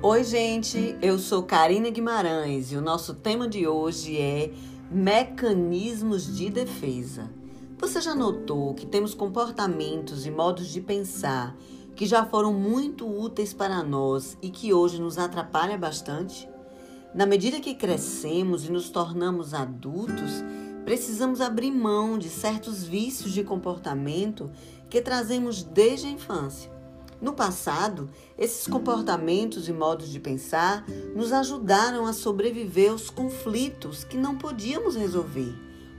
Oi, gente, eu sou Karina Guimarães e o nosso tema de hoje é mecanismos de defesa. Você já notou que temos comportamentos e modos de pensar que já foram muito úteis para nós e que hoje nos atrapalha bastante? Na medida que crescemos e nos tornamos adultos, precisamos abrir mão de certos vícios de comportamento que trazemos desde a infância. No passado, esses comportamentos e modos de pensar nos ajudaram a sobreviver aos conflitos que não podíamos resolver.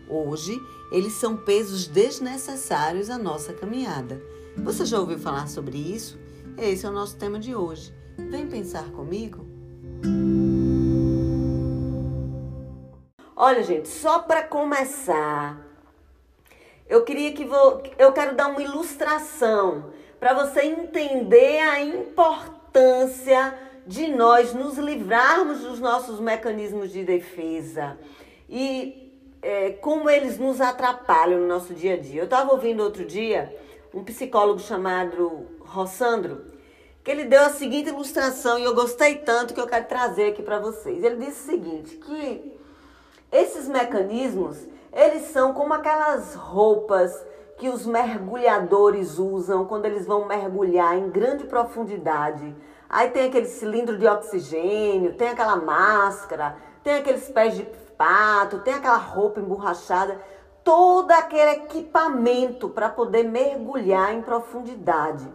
Hoje, eles são pesos desnecessários à nossa caminhada. Você já ouviu falar sobre isso? Esse é o nosso tema de hoje. Vem pensar comigo? Olha, gente, só para começar, eu queria que vou, eu quero dar uma ilustração para você entender a importância de nós nos livrarmos dos nossos mecanismos de defesa e é, como eles nos atrapalham no nosso dia a dia. Eu estava ouvindo outro dia um psicólogo chamado Rossandro, que ele deu a seguinte ilustração e eu gostei tanto que eu quero trazer aqui para vocês. Ele disse o seguinte, que esses mecanismos, eles são como aquelas roupas que os mergulhadores usam quando eles vão mergulhar em grande profundidade. Aí tem aquele cilindro de oxigênio, tem aquela máscara, tem aqueles pés de pato, tem aquela roupa emborrachada, todo aquele equipamento para poder mergulhar em profundidade.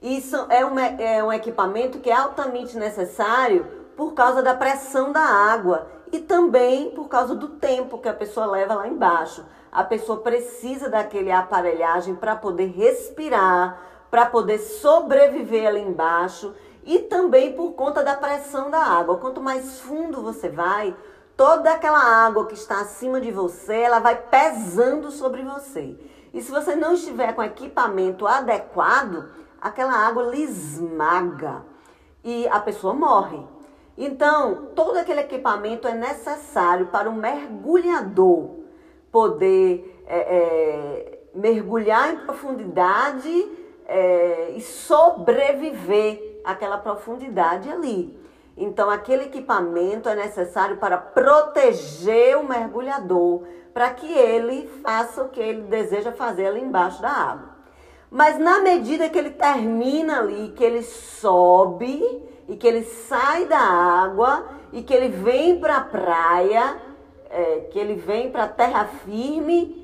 Isso é um, é um equipamento que é altamente necessário por causa da pressão da água e também por causa do tempo que a pessoa leva lá embaixo a pessoa precisa daquele aparelhagem para poder respirar, para poder sobreviver ali embaixo e também por conta da pressão da água. Quanto mais fundo você vai, toda aquela água que está acima de você, ela vai pesando sobre você. E se você não estiver com equipamento adequado, aquela água lhe esmaga e a pessoa morre. Então, todo aquele equipamento é necessário para o mergulhador poder é, é, mergulhar em profundidade é, e sobreviver àquela profundidade ali. Então, aquele equipamento é necessário para proteger o mergulhador, para que ele faça o que ele deseja fazer ali embaixo da água. Mas na medida que ele termina ali, que ele sobe e que ele sai da água e que ele vem para a praia, é, que ele vem para a terra firme,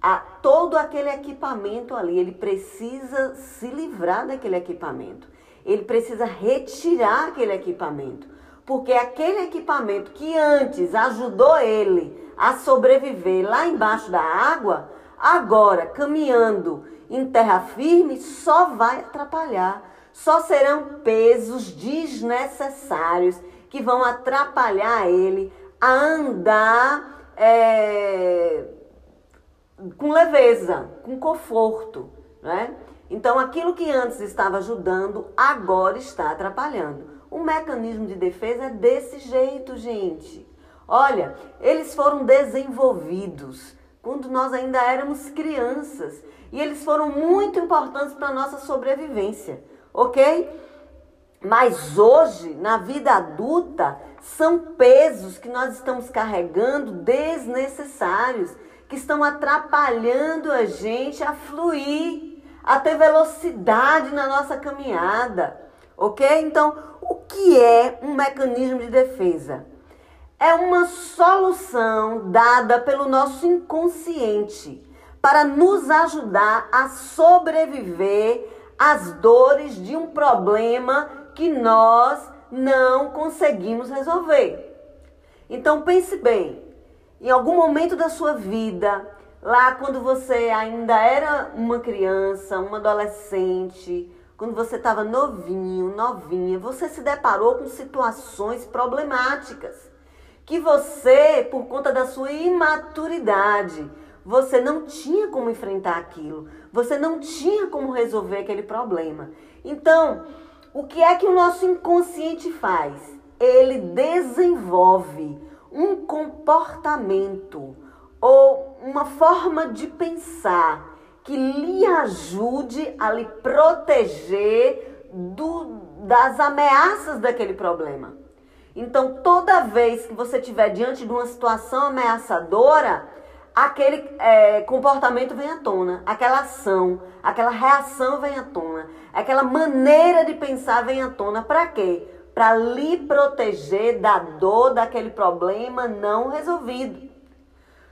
a todo aquele equipamento ali, ele precisa se livrar daquele equipamento. Ele precisa retirar aquele equipamento. Porque aquele equipamento que antes ajudou ele a sobreviver lá embaixo da água, agora caminhando em terra firme, só vai atrapalhar. Só serão pesos desnecessários que vão atrapalhar ele a andar é, com leveza, com conforto, né? Então, aquilo que antes estava ajudando, agora está atrapalhando. O mecanismo de defesa é desse jeito, gente. Olha, eles foram desenvolvidos quando nós ainda éramos crianças e eles foram muito importantes para a nossa sobrevivência, ok? Mas hoje, na vida adulta, são pesos que nós estamos carregando desnecessários, que estão atrapalhando a gente a fluir, a ter velocidade na nossa caminhada. Ok? Então, o que é um mecanismo de defesa? É uma solução dada pelo nosso inconsciente para nos ajudar a sobreviver às dores de um problema que nós não conseguimos resolver. Então pense bem, em algum momento da sua vida, lá quando você ainda era uma criança, uma adolescente, quando você estava novinho, novinha, você se deparou com situações problemáticas que você, por conta da sua imaturidade, você não tinha como enfrentar aquilo, você não tinha como resolver aquele problema. Então, o que é que o nosso inconsciente faz? Ele desenvolve um comportamento ou uma forma de pensar que lhe ajude a lhe proteger do, das ameaças daquele problema. Então, toda vez que você estiver diante de uma situação ameaçadora, aquele é, comportamento vem à tona, aquela ação, aquela reação vem à tona, aquela maneira de pensar vem à tona. Para quê? Para lhe proteger da dor daquele problema não resolvido.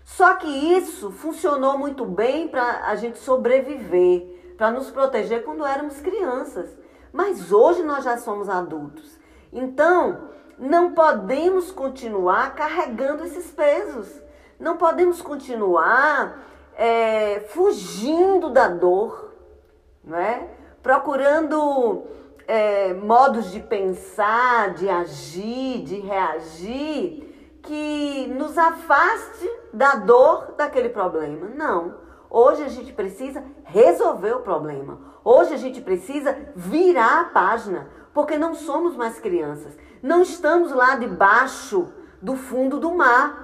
Só que isso funcionou muito bem para a gente sobreviver, para nos proteger quando éramos crianças. Mas hoje nós já somos adultos. Então, não podemos continuar carregando esses pesos. Não podemos continuar é, fugindo da dor, não é? Procurando é, modos de pensar, de agir, de reagir que nos afaste da dor daquele problema. Não. Hoje a gente precisa resolver o problema. Hoje a gente precisa virar a página, porque não somos mais crianças. Não estamos lá debaixo do fundo do mar.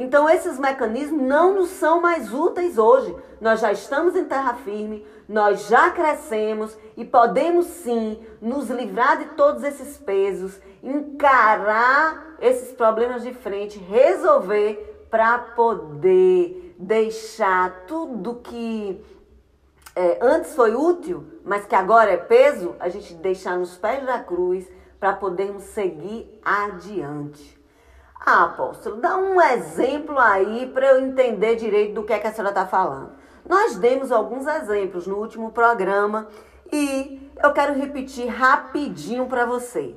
Então esses mecanismos não nos são mais úteis hoje. Nós já estamos em terra firme, nós já crescemos e podemos sim nos livrar de todos esses pesos, encarar esses problemas de frente, resolver para poder deixar tudo que é, antes foi útil, mas que agora é peso, a gente deixar nos pés da cruz para podermos seguir adiante. Ah, apóstolo, dá um exemplo aí para eu entender direito do que, é que a senhora está falando. Nós demos alguns exemplos no último programa e eu quero repetir rapidinho para você.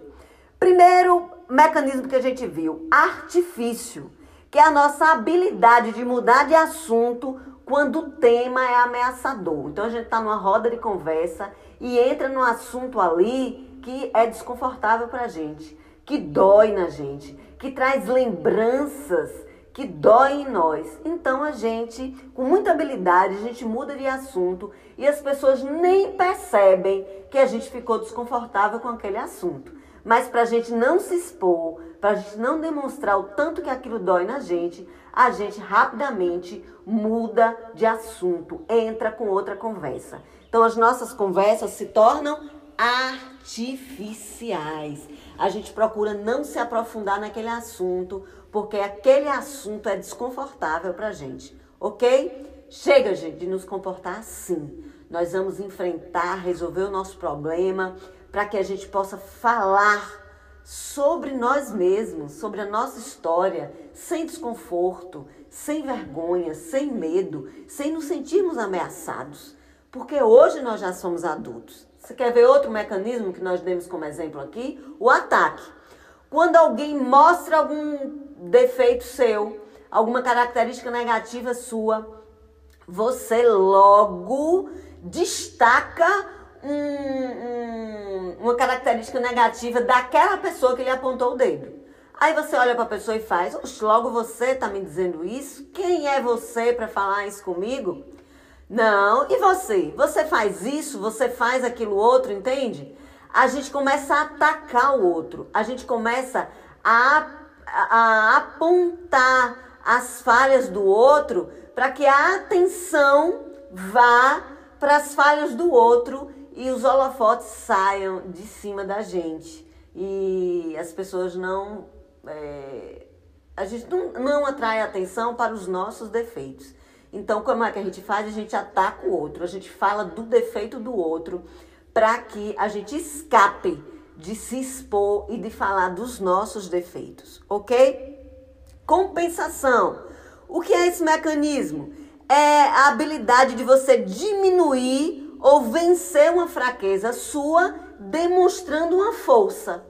Primeiro mecanismo que a gente viu, artifício, que é a nossa habilidade de mudar de assunto quando o tema é ameaçador. Então a gente está numa roda de conversa e entra num assunto ali que é desconfortável para a gente, que dói na gente, que traz lembranças que dói em nós. Então a gente, com muita habilidade, a gente muda de assunto e as pessoas nem percebem que a gente ficou desconfortável com aquele assunto. Mas para a gente não se expor, para a gente não demonstrar o tanto que aquilo dói na gente, a gente rapidamente muda de assunto, entra com outra conversa. Então as nossas conversas se tornam artificiais. A gente procura não se aprofundar naquele assunto, porque aquele assunto é desconfortável para a gente, ok? Chega, gente, de nos comportar assim. Nós vamos enfrentar, resolver o nosso problema, para que a gente possa falar sobre nós mesmos, sobre a nossa história, sem desconforto, sem vergonha, sem medo, sem nos sentirmos ameaçados. Porque hoje nós já somos adultos. Você quer ver outro mecanismo que nós demos como exemplo aqui? O ataque. Quando alguém mostra algum defeito seu, alguma característica negativa sua, você logo destaca um, um, uma característica negativa daquela pessoa que lhe apontou o dedo. Aí você olha para a pessoa e faz, logo você está me dizendo isso? Quem é você para falar isso comigo? Não, e você? Você faz isso, você faz aquilo outro, entende? A gente começa a atacar o outro, a gente começa a, a, apontar as falhas do outro para que a atenção vá para as falhas do outro e os holofotes saiam de cima da gente e as pessoas não. É, a gente não, não atrai atenção para os nossos defeitos. Então, como é que a gente faz? A gente ataca o outro, a gente fala do defeito do outro para que a gente escape de se expor e de falar dos nossos defeitos, ok? Compensação. O que é esse mecanismo? É a habilidade de você diminuir ou vencer uma fraqueza sua demonstrando uma força.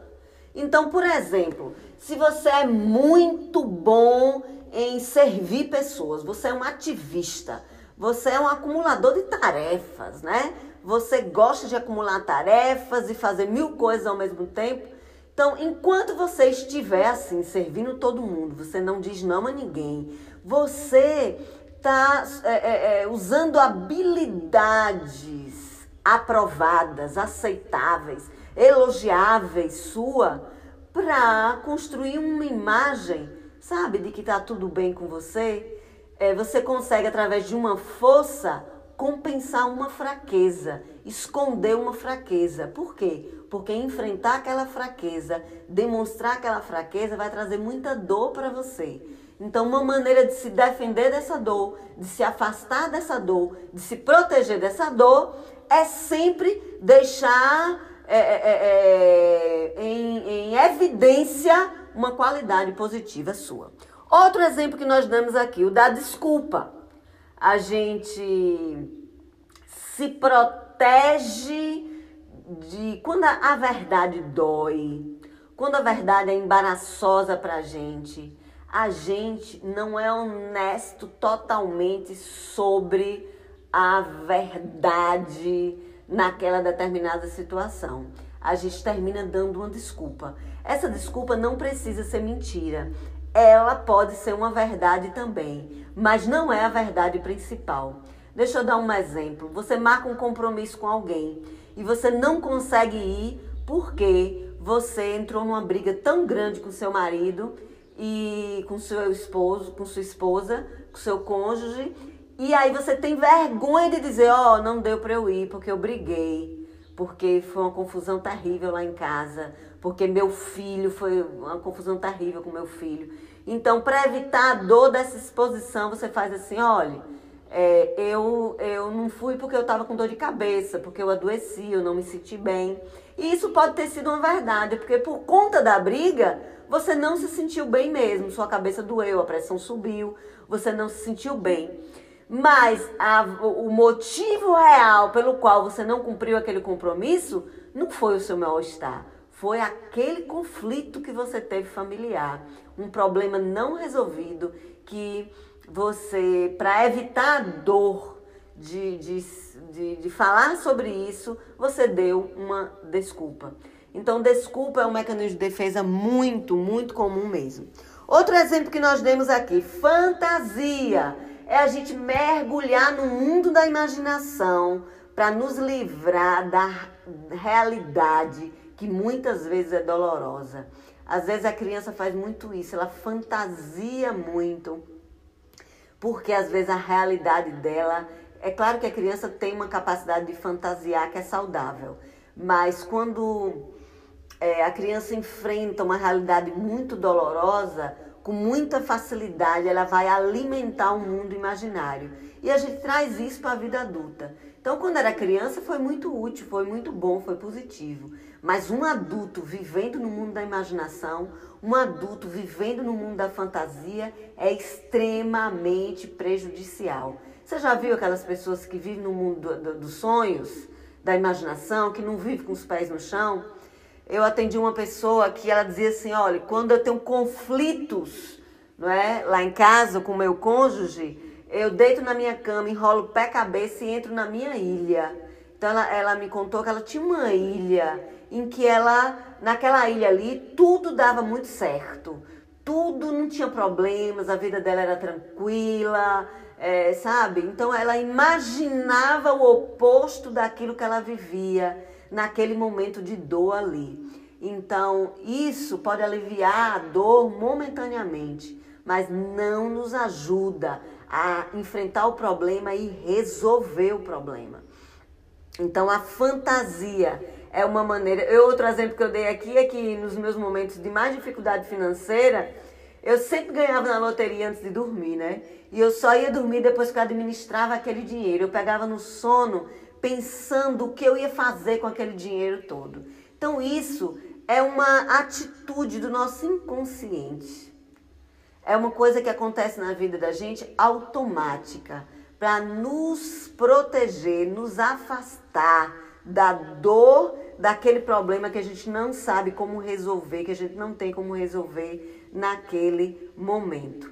Então, por exemplo, se você é muito bom em servir pessoas, você é um ativista, você é um acumulador de tarefas, né? Você gosta de acumular tarefas e fazer mil coisas ao mesmo tempo. Então, enquanto você estiver assim, servindo todo mundo, você não diz não a ninguém, você está é, é, é, usando habilidades aprovadas, aceitáveis, elogiáveis sua para construir uma imagem, sabe, de que está tudo bem com você. É, você consegue, através de uma força, compensar uma fraqueza, esconder uma fraqueza. Por quê? Porque enfrentar aquela fraqueza, demonstrar aquela fraqueza vai trazer muita dor para você. Então, uma maneira de se defender dessa dor, de se afastar dessa dor, de se proteger dessa dor, é sempre deixar é, é, é, é em, em evidência uma qualidade positiva sua. Outro exemplo que nós damos aqui, o da desculpa. A gente se protege de quando a verdade dói, quando a verdade é embaraçosa pra gente, a gente não é honesto totalmente sobre a verdade naquela determinada situação. A gente termina dando uma desculpa. Essa desculpa não precisa ser mentira. Ela pode ser uma verdade também, mas não é a verdade principal. Deixa eu dar um exemplo. Você marca um compromisso com alguém e você não consegue ir porque você entrou numa briga tão grande com seu marido e com seu esposo, com sua esposa, com seu cônjuge, e aí você tem vergonha de dizer, ó, oh, não deu para eu ir porque eu briguei, porque foi uma confusão terrível lá em casa, porque meu filho foi uma confusão terrível com meu filho. Então, para evitar a dor dessa exposição, você faz assim, olha, é, eu, eu não fui porque eu estava com dor de cabeça, porque eu adoeci, eu não me senti bem. E isso pode ter sido uma verdade, porque por conta da briga, você não se sentiu bem mesmo, sua cabeça doeu, a pressão subiu, você não se sentiu bem. Mas a, o motivo real pelo qual você não cumpriu aquele compromisso não foi o seu mal-estar, foi aquele conflito que você teve familiar, um problema não resolvido que você, para evitar a dor de, de, de, de falar sobre isso, você deu uma desculpa. Então, desculpa é um mecanismo de defesa muito, muito comum mesmo. Outro exemplo que nós demos aqui, fantasia. É a gente mergulhar no mundo da imaginação para nos livrar da realidade que muitas vezes é dolorosa. Às vezes a criança faz muito isso, ela fantasia muito porque às vezes a realidade dela. É claro que a criança tem uma capacidade de fantasiar que é saudável, mas quando é, a criança enfrenta uma realidade muito dolorosa, com muita facilidade ela vai alimentar um mundo imaginário. E a gente traz isso para a vida adulta. Então, quando era criança, foi muito útil, foi muito bom, foi positivo. Mas um adulto vivendo no mundo da imaginação, um adulto vivendo no mundo da fantasia é extremamente prejudicial. Você já viu aquelas pessoas que vivem no mundo do, do, dos sonhos, da imaginação, que não vivem com os pés no chão? Eu atendi uma pessoa que ela dizia assim: olha, quando eu tenho conflitos não é, lá em casa com meu cônjuge, eu deito na minha cama, enrolo pé cabeça e entro na minha ilha. Então ela, ela me contou que ela tinha uma ilha em que ela, naquela ilha ali, tudo dava muito certo. Tudo não tinha problemas, a vida dela era tranquila, é, sabe? Então ela imaginava o oposto daquilo que ela vivia naquele momento de dor ali. Então isso pode aliviar a dor momentaneamente, mas não nos ajuda a enfrentar o problema e resolver o problema. Então a fantasia é uma maneira. Eu, outro exemplo que eu dei aqui é que nos meus momentos de mais dificuldade financeira, eu sempre ganhava na loteria antes de dormir, né? E eu só ia dormir depois que eu administrava aquele dinheiro. Eu pegava no sono pensando o que eu ia fazer com aquele dinheiro todo. Então isso é uma atitude do nosso inconsciente. É uma coisa que acontece na vida da gente automática para nos proteger, nos afastar da dor daquele problema que a gente não sabe como resolver, que a gente não tem como resolver naquele momento.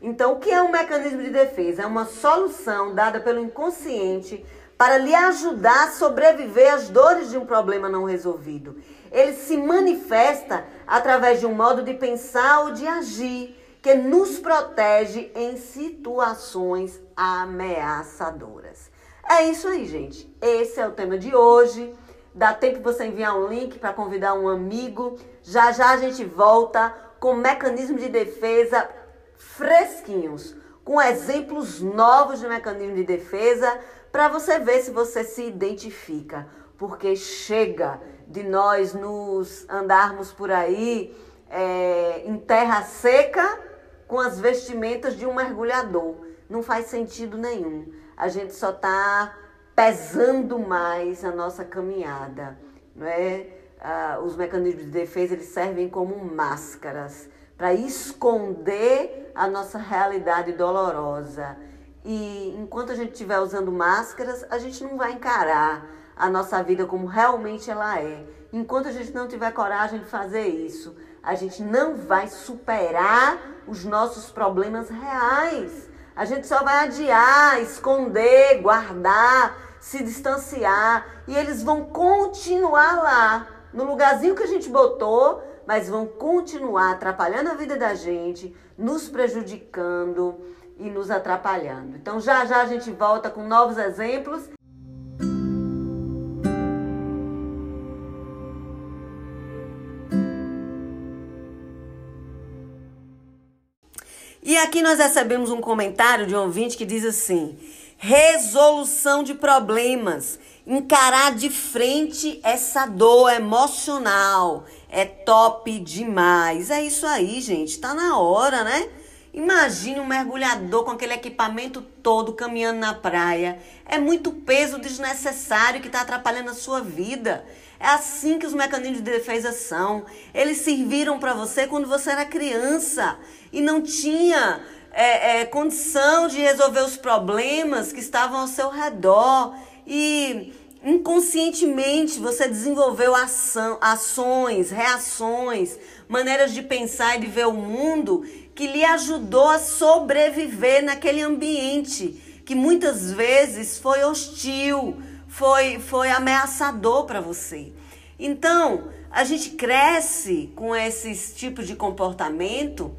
Então, o que é um mecanismo de defesa? É uma solução dada pelo inconsciente para lhe ajudar a sobreviver às dores de um problema não resolvido. Ele se manifesta através de um modo de pensar ou de agir que nos protege em situações ameaçadoras. É isso aí, gente. Esse é o tema de hoje. Dá tempo você enviar um link para convidar um amigo. Já já a gente volta com mecanismos de defesa fresquinhos, com exemplos novos de mecanismo de defesa para você ver se você se identifica, porque chega de nós nos andarmos por aí é, em terra seca com as vestimentas de um mergulhador. Não faz sentido nenhum. A gente só está pesando mais a nossa caminhada, não é? Ah, os mecanismos de defesa eles servem como máscaras para esconder a nossa realidade dolorosa. E enquanto a gente estiver usando máscaras, a gente não vai encarar a nossa vida como realmente ela é. Enquanto a gente não tiver coragem de fazer isso, a gente não vai superar os nossos problemas reais. A gente só vai adiar, esconder, guardar, se distanciar e eles vão continuar lá, no lugarzinho que a gente botou, mas vão continuar atrapalhando a vida da gente, nos prejudicando e nos atrapalhando. Então já já a gente volta com novos exemplos. E aqui nós recebemos um comentário de um ouvinte que diz assim: resolução de problemas, encarar de frente essa dor emocional é top demais. É isso aí, gente, tá na hora, né? Imagine um mergulhador com aquele equipamento todo caminhando na praia. É muito peso desnecessário que está atrapalhando a sua vida. É assim que os mecanismos de defesa são. Eles serviram para você quando você era criança e não tinha é, é, condição de resolver os problemas que estavam ao seu redor. E inconscientemente você desenvolveu ação, ações, reações, maneiras de pensar e de ver o mundo que lhe ajudou a sobreviver naquele ambiente que muitas vezes foi hostil, foi, foi ameaçador para você. Então, a gente cresce com esses tipos de comportamento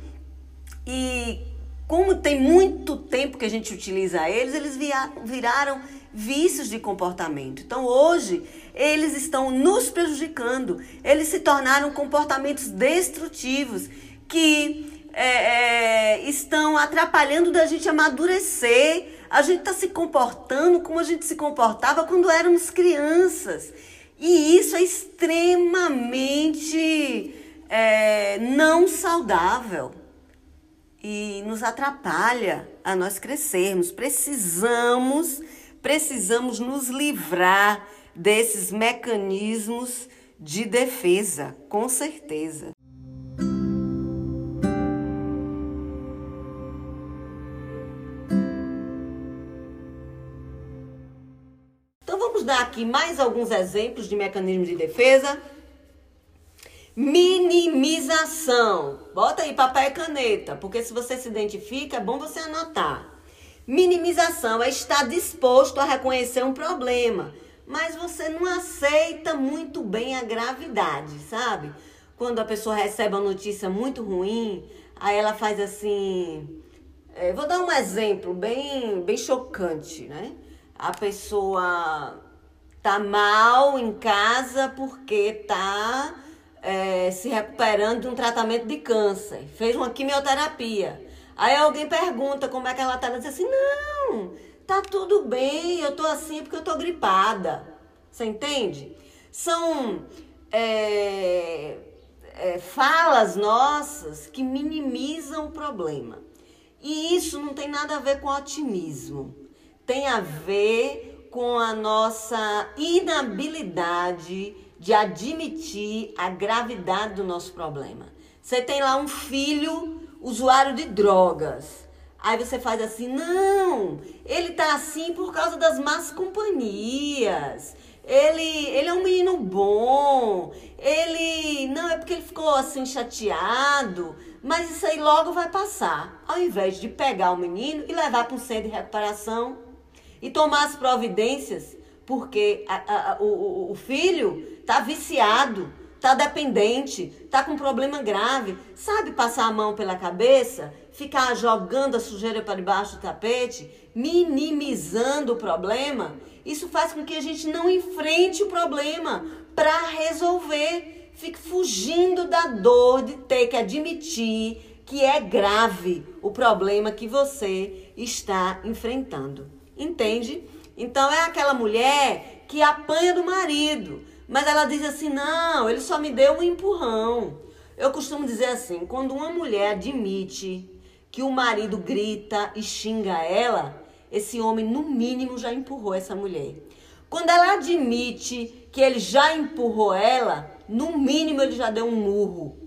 e como tem muito tempo que a gente utiliza eles, eles viraram vícios de comportamento. Então, hoje, eles estão nos prejudicando. Eles se tornaram comportamentos destrutivos que é, é, estão atrapalhando da gente amadurecer. A gente está se comportando como a gente se comportava quando éramos crianças. E isso é extremamente é, não saudável e nos atrapalha a nós crescermos. Precisamos, precisamos nos livrar desses mecanismos de defesa, com certeza. Aqui mais alguns exemplos de mecanismos de defesa. Minimização. Bota aí papel e caneta, porque se você se identifica, é bom você anotar. Minimização é estar disposto a reconhecer um problema, mas você não aceita muito bem a gravidade, sabe? Quando a pessoa recebe uma notícia muito ruim, aí ela faz assim. É, vou dar um exemplo bem, bem chocante, né? A pessoa tá mal em casa porque tá é, se recuperando de um tratamento de câncer, fez uma quimioterapia. Aí alguém pergunta como é que ela tá, ela diz assim, não, tá tudo bem, eu tô assim porque eu tô gripada. Você entende? São é, é, falas nossas que minimizam o problema. E isso não tem nada a ver com otimismo. Tem a ver com a nossa inabilidade de admitir a gravidade do nosso problema. Você tem lá um filho usuário de drogas. Aí você faz assim: não, ele tá assim por causa das más companhias. Ele, ele é um menino bom. Ele. Não, é porque ele ficou assim chateado. Mas isso aí logo vai passar. Ao invés de pegar o menino e levar para um centro de recuperação e tomar as providências, porque a, a, o, o filho está viciado, está dependente, está com um problema grave. Sabe passar a mão pela cabeça, ficar jogando a sujeira para debaixo do tapete, minimizando o problema? Isso faz com que a gente não enfrente o problema para resolver. Fique fugindo da dor de ter que admitir que é grave o problema que você está enfrentando. Entende? Então é aquela mulher que apanha do marido, mas ela diz assim: não, ele só me deu um empurrão. Eu costumo dizer assim: quando uma mulher admite que o marido grita e xinga ela, esse homem, no mínimo, já empurrou essa mulher. Quando ela admite que ele já empurrou ela, no mínimo ele já deu um murro.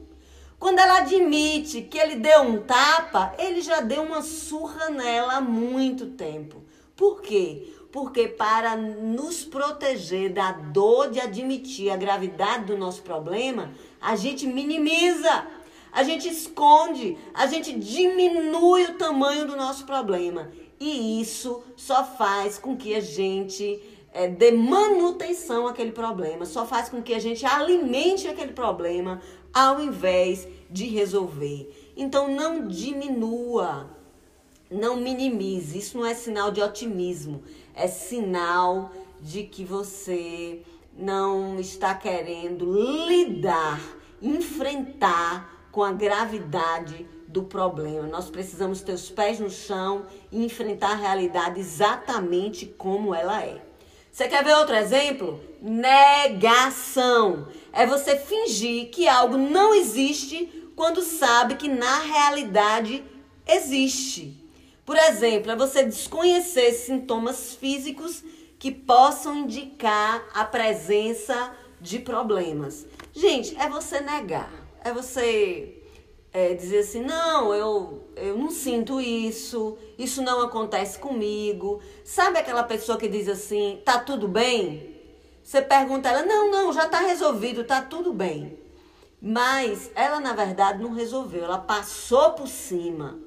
Quando ela admite que ele deu um tapa, ele já deu uma surra nela há muito tempo. Por quê? Porque para nos proteger da dor de admitir a gravidade do nosso problema, a gente minimiza, a gente esconde, a gente diminui o tamanho do nosso problema. E isso só faz com que a gente é, dê manutenção àquele problema, só faz com que a gente alimente aquele problema ao invés de resolver. Então não diminua, não minimize. Isso não é sinal de otimismo, é sinal de que você não está querendo lidar, enfrentar com a gravidade do problema. Nós precisamos ter os pés no chão e enfrentar a realidade exatamente como ela é. Você quer ver outro exemplo? Negação. É você fingir que algo não existe quando sabe que na realidade existe. Por exemplo, é você desconhecer sintomas físicos que possam indicar a presença de problemas. Gente, é você negar. É você é, dizer assim, não, eu, eu não sinto isso, isso não acontece comigo. Sabe aquela pessoa que diz assim, tá tudo bem? Você pergunta ela, não, não, já tá resolvido, tá tudo bem. Mas ela, na verdade, não resolveu, ela passou por cima.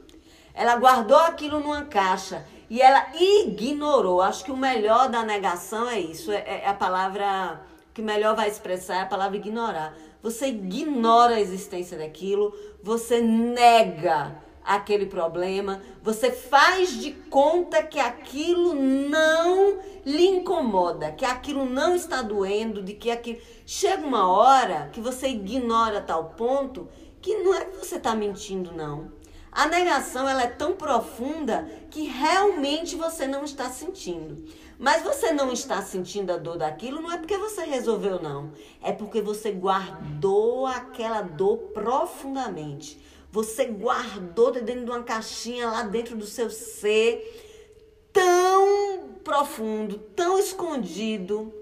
Ela guardou aquilo numa caixa e ela ignorou. Acho que o melhor da negação é isso, é, é a palavra que melhor vai expressar é a palavra ignorar. Você ignora a existência daquilo, você nega aquele problema, você faz de conta que aquilo não lhe incomoda, que aquilo não está doendo, de que aquilo. Chega uma hora que você ignora tal ponto que não é que você está mentindo, não. A negação ela é tão profunda que realmente você não está sentindo. Mas você não está sentindo a dor daquilo não é porque você resolveu não, é porque você guardou aquela dor profundamente. Você guardou dentro de uma caixinha lá dentro do seu ser tão profundo, tão escondido,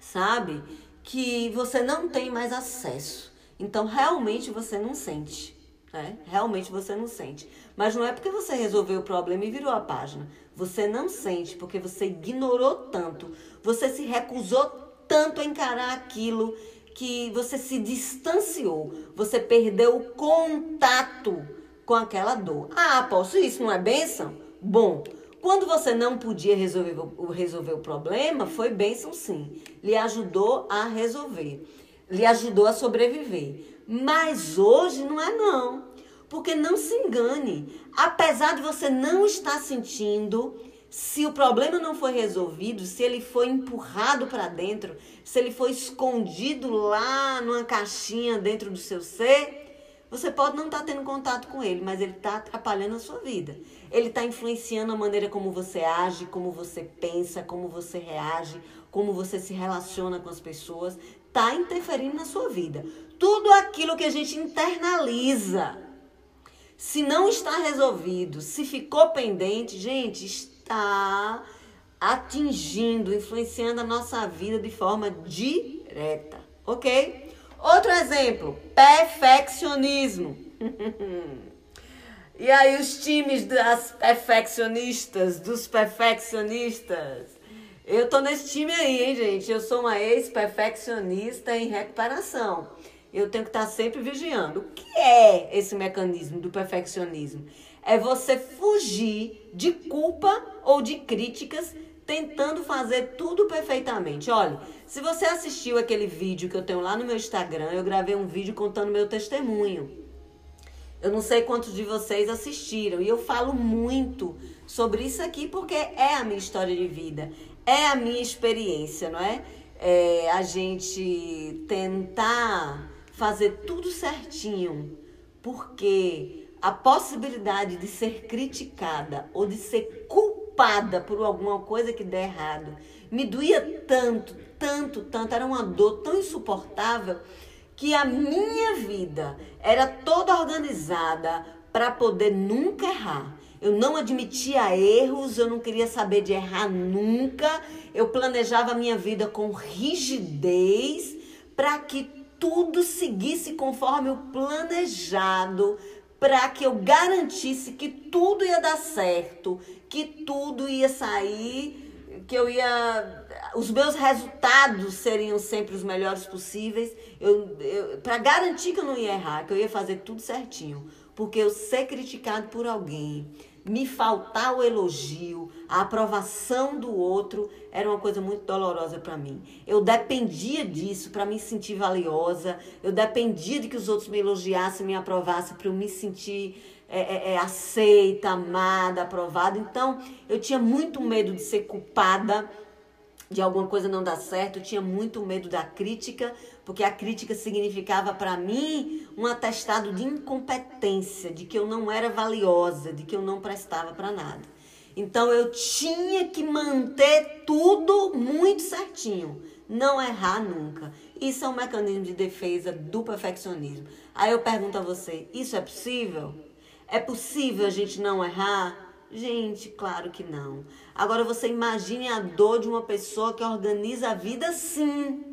sabe? Que você não tem mais acesso. Então realmente você não sente. Né? Realmente você não sente. Mas não é porque você resolveu o problema e virou a página. Você não sente porque você ignorou tanto, você se recusou tanto a encarar aquilo que você se distanciou, você perdeu o contato com aquela dor. Ah, posso isso não é bênção? Bom, quando você não podia resolver, resolver o problema, foi bênção sim. Lhe ajudou a resolver, lhe ajudou a sobreviver. Mas hoje não é não. Porque não se engane, apesar de você não estar sentindo, se o problema não foi resolvido, se ele foi empurrado para dentro, se ele foi escondido lá numa caixinha dentro do seu ser, você pode não estar tá tendo contato com ele, mas ele está atrapalhando a sua vida. Ele está influenciando a maneira como você age, como você pensa, como você reage, como você se relaciona com as pessoas. Está interferindo na sua vida tudo aquilo que a gente internaliza, se não está resolvido, se ficou pendente, gente, está atingindo, influenciando a nossa vida de forma direta, ok? Outro exemplo, perfeccionismo. e aí os times das perfeccionistas, dos perfeccionistas, eu tô nesse time aí, hein, gente? Eu sou uma ex-perfeccionista em recuperação eu tenho que estar sempre vigiando. O que é esse mecanismo do perfeccionismo? É você fugir de culpa ou de críticas tentando fazer tudo perfeitamente. Olha, se você assistiu aquele vídeo que eu tenho lá no meu Instagram, eu gravei um vídeo contando meu testemunho. Eu não sei quantos de vocês assistiram e eu falo muito sobre isso aqui porque é a minha história de vida, é a minha experiência, não é? é a gente tentar fazer tudo certinho, porque a possibilidade de ser criticada ou de ser culpada por alguma coisa que der errado. Me doía tanto, tanto, tanto, era uma dor tão insuportável que a minha vida era toda organizada para poder nunca errar. Eu não admitia erros, eu não queria saber de errar nunca. Eu planejava a minha vida com rigidez para que tudo seguisse conforme o planejado, para que eu garantisse que tudo ia dar certo, que tudo ia sair, que eu ia os meus resultados seriam sempre os melhores possíveis. Eu, eu para garantir que eu não ia errar, que eu ia fazer tudo certinho. Porque eu ser criticado por alguém, me faltar o elogio, a aprovação do outro, era uma coisa muito dolorosa para mim. Eu dependia disso para me sentir valiosa, eu dependia de que os outros me elogiassem, me aprovassem para eu me sentir é, é, é, aceita, amada, aprovada. Então, eu tinha muito medo de ser culpada de alguma coisa não dar certo, eu tinha muito medo da crítica, porque a crítica significava para mim um atestado de incompetência, de que eu não era valiosa, de que eu não prestava para nada. Então eu tinha que manter tudo muito certinho, não errar nunca. Isso é um mecanismo de defesa do perfeccionismo. Aí eu pergunto a você: isso é possível? É possível a gente não errar? Gente, claro que não. Agora você imagine a dor de uma pessoa que organiza a vida assim.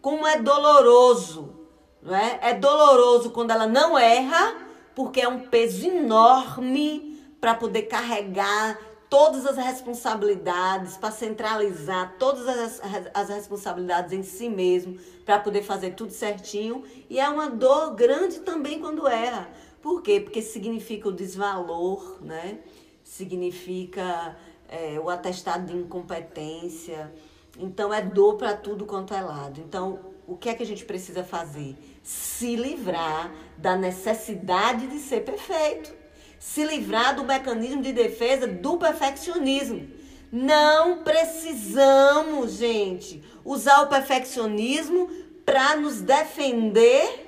Como é doloroso, não é? É doloroso quando ela não erra, porque é um peso enorme para poder carregar todas as responsabilidades, para centralizar todas as, as responsabilidades em si mesmo, para poder fazer tudo certinho. E é uma dor grande também quando erra por quê? Porque significa o desvalor, né? significa é, o atestado de incompetência. Então, é dor para tudo quanto é lado. Então, o que é que a gente precisa fazer? Se livrar da necessidade de ser perfeito. Se livrar do mecanismo de defesa do perfeccionismo. Não precisamos, gente, usar o perfeccionismo para nos defender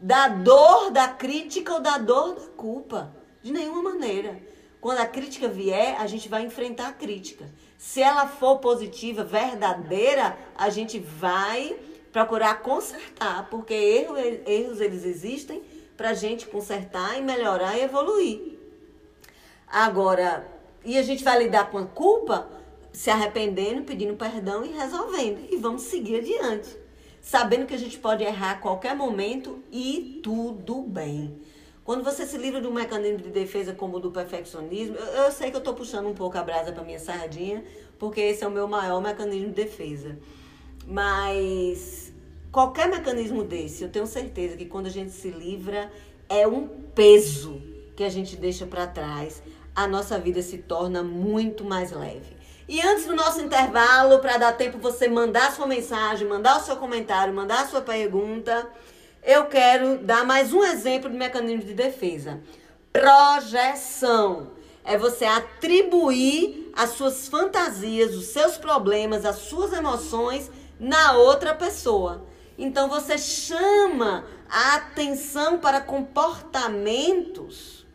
da dor da crítica ou da dor da culpa. De nenhuma maneira. Quando a crítica vier, a gente vai enfrentar a crítica. Se ela for positiva, verdadeira, a gente vai procurar consertar, porque erros, erros eles existem para a gente consertar e melhorar e evoluir. Agora, e a gente vai lidar com a culpa, se arrependendo, pedindo perdão e resolvendo. E vamos seguir adiante sabendo que a gente pode errar a qualquer momento e tudo bem. Quando você se livra de um mecanismo de defesa como o do perfeccionismo, eu, eu sei que eu estou puxando um pouco a brasa para minha sardinha, porque esse é o meu maior mecanismo de defesa. Mas qualquer mecanismo desse, eu tenho certeza que quando a gente se livra, é um peso que a gente deixa para trás. A nossa vida se torna muito mais leve. E antes do nosso intervalo, para dar tempo você mandar sua mensagem, mandar o seu comentário, mandar a sua pergunta, eu quero dar mais um exemplo de mecanismo de defesa. Projeção. É você atribuir as suas fantasias, os seus problemas, as suas emoções na outra pessoa. Então você chama a atenção para comportamentos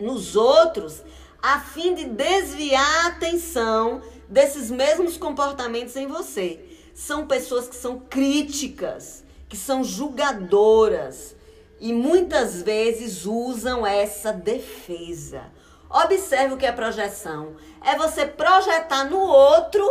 nos outros a fim de desviar a atenção desses mesmos comportamentos em você. São pessoas que são críticas, que são julgadoras e muitas vezes usam essa defesa. Observe o que é projeção. É você projetar no outro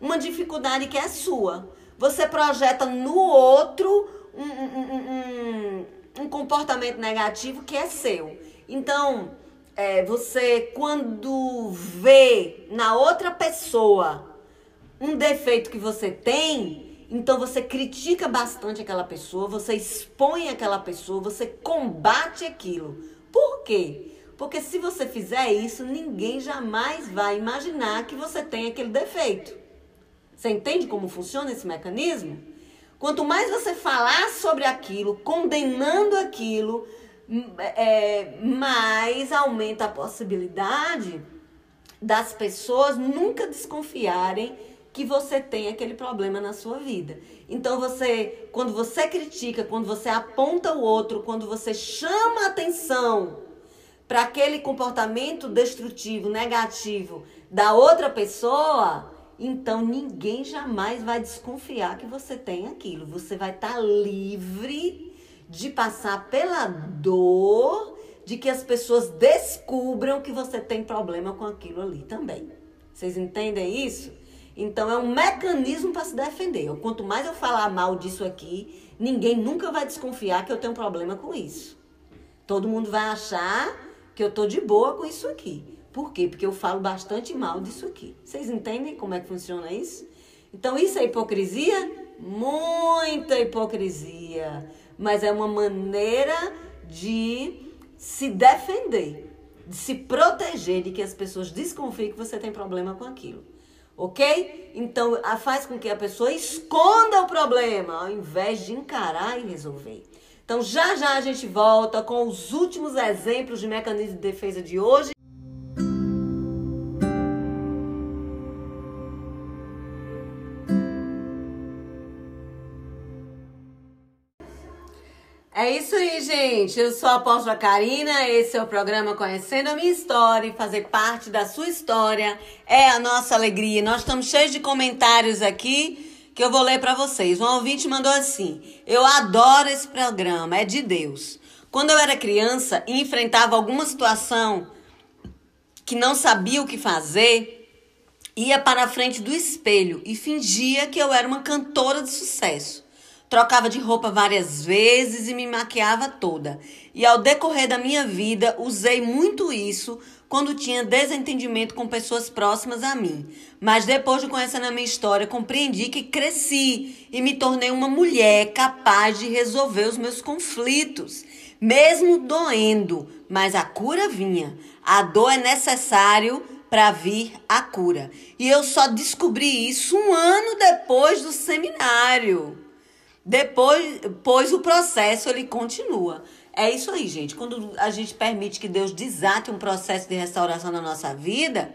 uma dificuldade que é sua. Você projeta no outro um, um, um, um comportamento negativo que é seu. Então, é, você quando vê na outra pessoa um defeito que você tem, então você critica bastante aquela pessoa, você expõe aquela pessoa, você combate aquilo. Por quê? Porque se você fizer isso, ninguém jamais vai imaginar que você tem aquele defeito. Você entende como funciona esse mecanismo? Quanto mais você falar sobre aquilo, condenando aquilo, é, mais aumenta a possibilidade das pessoas nunca desconfiarem que você tem aquele problema na sua vida. Então você, quando você critica, quando você aponta o outro, quando você chama atenção para aquele comportamento destrutivo, negativo da outra pessoa, então ninguém jamais vai desconfiar que você tem aquilo. Você vai estar tá livre de passar pela dor de que as pessoas descubram que você tem problema com aquilo ali também. Vocês entendem isso? Então é um mecanismo para se defender. Quanto mais eu falar mal disso aqui, ninguém nunca vai desconfiar que eu tenho problema com isso. Todo mundo vai achar que eu tô de boa com isso aqui. Por quê? Porque eu falo bastante mal disso aqui. Vocês entendem como é que funciona isso? Então isso é hipocrisia? Muita hipocrisia. Mas é uma maneira de se defender, de se proteger de que as pessoas desconfiem que você tem problema com aquilo. Ok? Então, faz com que a pessoa esconda o problema, ao invés de encarar e resolver. Então, já já a gente volta com os últimos exemplos de mecanismo de defesa de hoje. É isso aí, gente. Eu sou a apóstola Karina. Esse é o programa Conhecendo a Minha História e fazer parte da sua história é a nossa alegria. Nós estamos cheios de comentários aqui que eu vou ler para vocês. Um ouvinte mandou assim: Eu adoro esse programa, é de Deus. Quando eu era criança e enfrentava alguma situação que não sabia o que fazer, ia para a frente do espelho e fingia que eu era uma cantora de sucesso. Trocava de roupa várias vezes e me maquiava toda. E ao decorrer da minha vida, usei muito isso quando tinha desentendimento com pessoas próximas a mim. Mas depois de conhecer a minha história, compreendi que cresci e me tornei uma mulher capaz de resolver os meus conflitos, mesmo doendo, mas a cura vinha. A dor é necessário para vir a cura. E eu só descobri isso um ano depois do seminário. Depois, pois o processo ele continua. É isso aí, gente. Quando a gente permite que Deus desate um processo de restauração na nossa vida,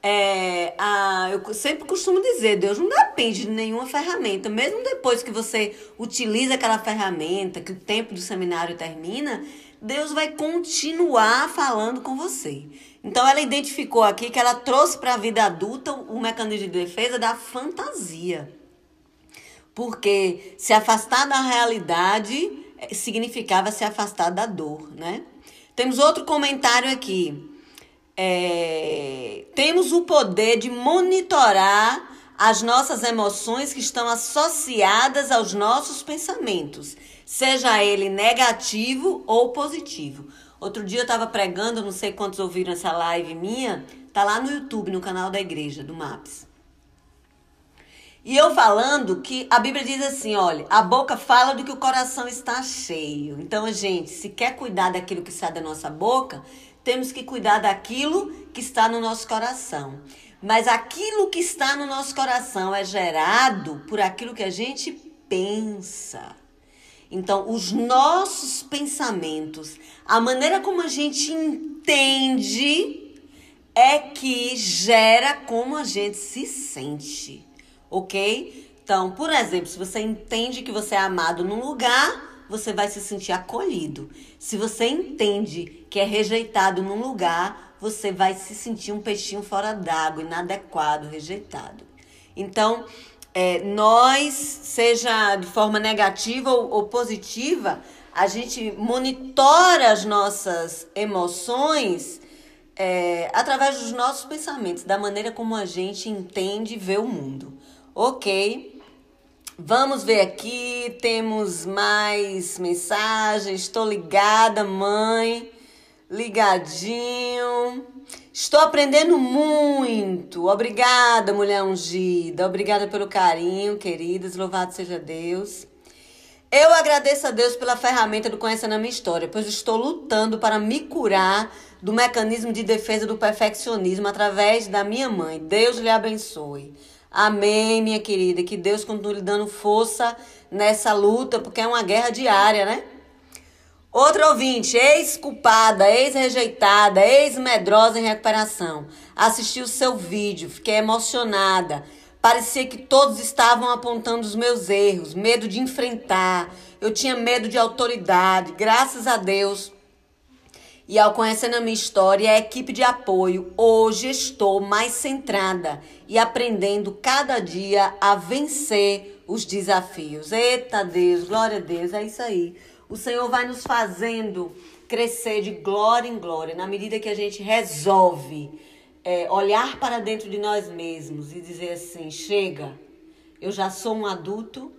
é, a, eu sempre costumo dizer, Deus não depende de nenhuma ferramenta. Mesmo depois que você utiliza aquela ferramenta, que o tempo do seminário termina, Deus vai continuar falando com você. Então ela identificou aqui que ela trouxe para a vida adulta o mecanismo de defesa da fantasia. Porque se afastar da realidade eh, significava se afastar da dor, né? Temos outro comentário aqui. É, temos o poder de monitorar as nossas emoções que estão associadas aos nossos pensamentos, seja ele negativo ou positivo. Outro dia eu estava pregando, não sei quantos ouviram essa live minha, tá lá no YouTube, no canal da igreja, do MAPS. E eu falando que a Bíblia diz assim, olha, a boca fala do que o coração está cheio. Então, gente, se quer cuidar daquilo que sai da nossa boca, temos que cuidar daquilo que está no nosso coração. Mas aquilo que está no nosso coração é gerado por aquilo que a gente pensa. Então, os nossos pensamentos, a maneira como a gente entende é que gera como a gente se sente ok? Então, por exemplo, se você entende que você é amado num lugar, você vai se sentir acolhido. Se você entende que é rejeitado num lugar, você vai se sentir um peixinho fora d'água, inadequado, rejeitado. Então, é, nós, seja de forma negativa ou, ou positiva, a gente monitora as nossas emoções é, através dos nossos pensamentos, da maneira como a gente entende e vê o mundo. Ok. Vamos ver aqui, temos mais mensagens. Estou ligada, mãe. Ligadinho. Estou aprendendo muito. Obrigada, mulher ungida. Obrigada pelo carinho, queridas. Louvado seja Deus. Eu agradeço a Deus pela ferramenta do Conhecendo a Minha História, pois estou lutando para me curar do mecanismo de defesa do perfeccionismo através da minha mãe. Deus lhe abençoe. Amém, minha querida. Que Deus continue dando força nessa luta, porque é uma guerra diária, né? Outra ouvinte, ex-culpada, ex-rejeitada, ex-medrosa em recuperação. Assisti o seu vídeo, fiquei emocionada. Parecia que todos estavam apontando os meus erros, medo de enfrentar. Eu tinha medo de autoridade. Graças a Deus, E ao conhecer a minha história a equipe de apoio, hoje estou mais centrada e aprendendo cada dia a vencer os desafios. Eita Deus, glória a Deus, é isso aí. O Senhor vai nos fazendo crescer de glória em glória na medida que a gente resolve é, olhar para dentro de nós mesmos e dizer assim: chega, eu já sou um adulto,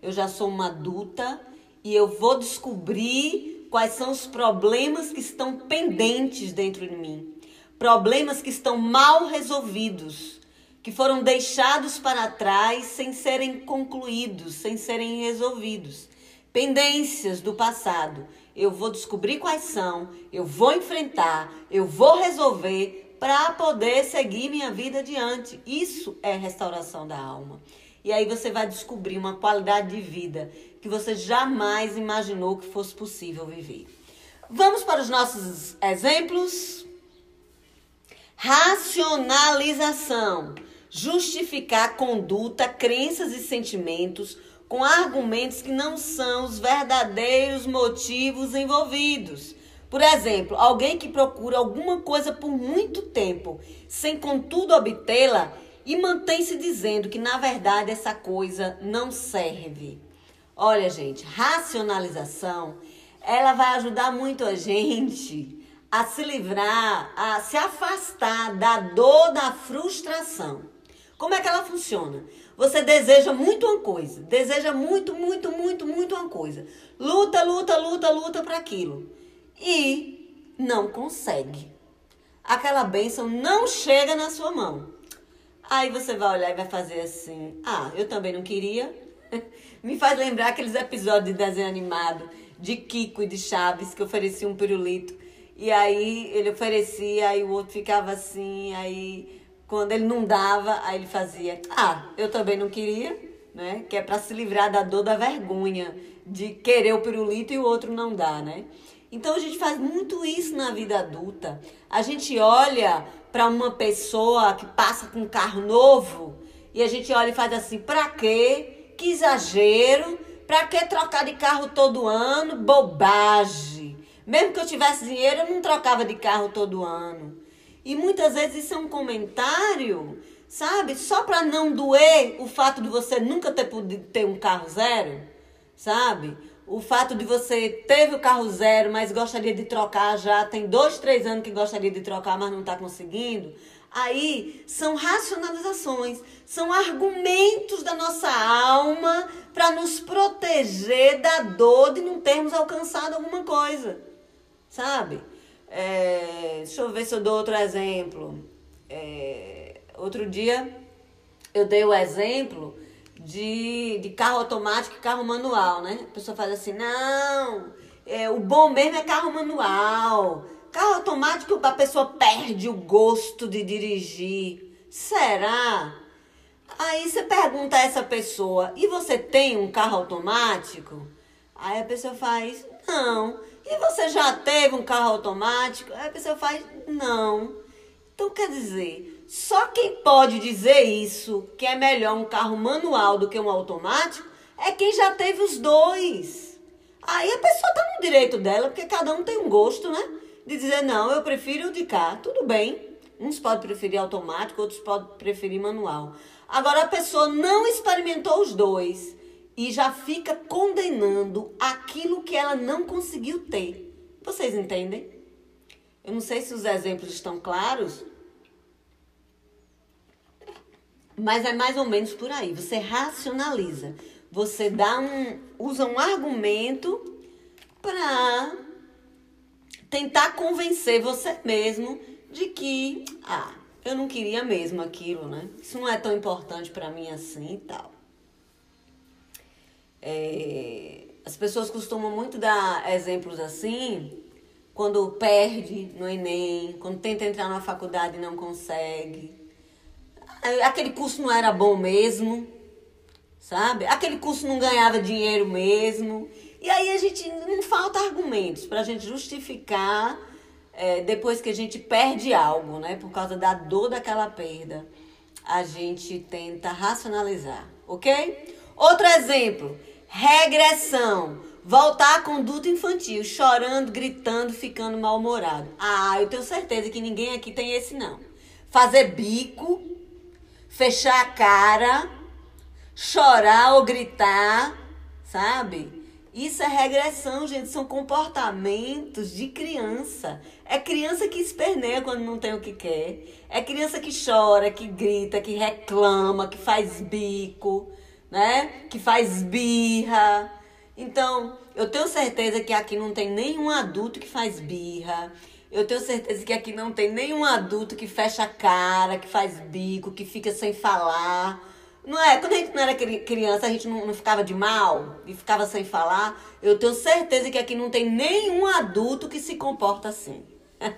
eu já sou uma adulta e eu vou descobrir quais são os problemas que estão pendentes dentro de mim. Problemas que estão mal resolvidos, que foram deixados para trás sem serem concluídos, sem serem resolvidos. Pendências do passado. Eu vou descobrir quais são, eu vou enfrentar, eu vou resolver para poder seguir minha vida adiante. Isso é restauração da alma. E aí você vai descobrir uma qualidade de vida que você jamais imaginou que fosse possível viver. Vamos para os nossos exemplos. Racionalização. Justificar conduta, crenças e sentimentos com argumentos que não são os verdadeiros motivos envolvidos. Por exemplo, alguém que procura alguma coisa por muito tempo, sem contudo obtê-la, e mantém-se dizendo que na verdade essa coisa não serve. Olha, gente, racionalização, ela vai ajudar muito a gente a se livrar, a se afastar da dor, da frustração. Como é que ela funciona? Você deseja muito uma coisa, deseja muito, muito, muito, muito uma coisa. Luta, luta, luta, luta para aquilo. E não consegue. Aquela bênção não chega na sua mão. Aí você vai olhar e vai fazer assim: ah, eu também não queria. Me faz lembrar aqueles episódios de desenho animado de Kiko e de Chaves que oferecia um pirulito. E aí ele oferecia, aí o outro ficava assim, aí quando ele não dava, aí ele fazia: ah, eu também não queria, né? Que é para se livrar da dor da vergonha de querer o pirulito e o outro não dá, né? Então a gente faz muito isso na vida adulta. A gente olha para uma pessoa que passa com um carro novo e a gente olha e faz assim: para quê? Que exagero! Para que trocar de carro todo ano? Bobagem! Mesmo que eu tivesse dinheiro, eu não trocava de carro todo ano. E muitas vezes isso é um comentário, sabe? Só para não doer o fato de você nunca ter podido ter um carro zero, sabe? o fato de você teve o carro zero, mas gostaria de trocar já, tem dois, três anos que gostaria de trocar, mas não está conseguindo. Aí são racionalizações, são argumentos da nossa alma para nos proteger da dor de não termos alcançado alguma coisa, sabe? É, deixa eu ver se eu dou outro exemplo. É, outro dia eu dei o exemplo de, de carro automático e carro manual, né? A pessoa fala assim, não, é, o bom mesmo é carro manual. Carro automático a pessoa perde o gosto de dirigir. Será? Aí você pergunta a essa pessoa, e você tem um carro automático? Aí a pessoa faz, não. E você já teve um carro automático? Aí a pessoa faz, não. Então quer dizer, só quem pode dizer isso, que é melhor um carro manual do que um automático, é quem já teve os dois. Aí a pessoa tá no direito dela, porque cada um tem um gosto, né? De dizer, não, eu prefiro o de cá. Tudo bem. Uns podem preferir automático, outros podem preferir manual. Agora a pessoa não experimentou os dois e já fica condenando aquilo que ela não conseguiu ter. Vocês entendem? Eu não sei se os exemplos estão claros, Mas é mais ou menos por aí. Você racionaliza. Você dá um, usa um argumento para tentar convencer você mesmo de que, ah, eu não queria mesmo aquilo, né? Isso não é tão importante para mim assim e tal. É, as pessoas costumam muito dar exemplos assim quando perde no Enem, quando tenta entrar na faculdade e não consegue aquele curso não era bom mesmo, sabe? Aquele curso não ganhava dinheiro mesmo. E aí a gente não falta argumentos para a gente justificar é, depois que a gente perde algo, né? Por causa da dor daquela perda, a gente tenta racionalizar, ok? Outro exemplo, regressão. voltar à conduta infantil, chorando, gritando, ficando mal-humorado. Ah, eu tenho certeza que ninguém aqui tem esse não. Fazer bico, fechar a cara, chorar ou gritar, sabe? Isso é regressão, gente. São comportamentos de criança. É criança que esperneia quando não tem o que quer. É criança que chora, que grita, que reclama, que faz bico, né? Que faz birra. Então, eu tenho certeza que aqui não tem nenhum adulto que faz birra. Eu tenho certeza que aqui não tem nenhum adulto que fecha a cara, que faz bico, que fica sem falar. Não é? Quando a gente não era criança, a gente não, não ficava de mal e ficava sem falar. Eu tenho certeza que aqui não tem nenhum adulto que se comporta assim.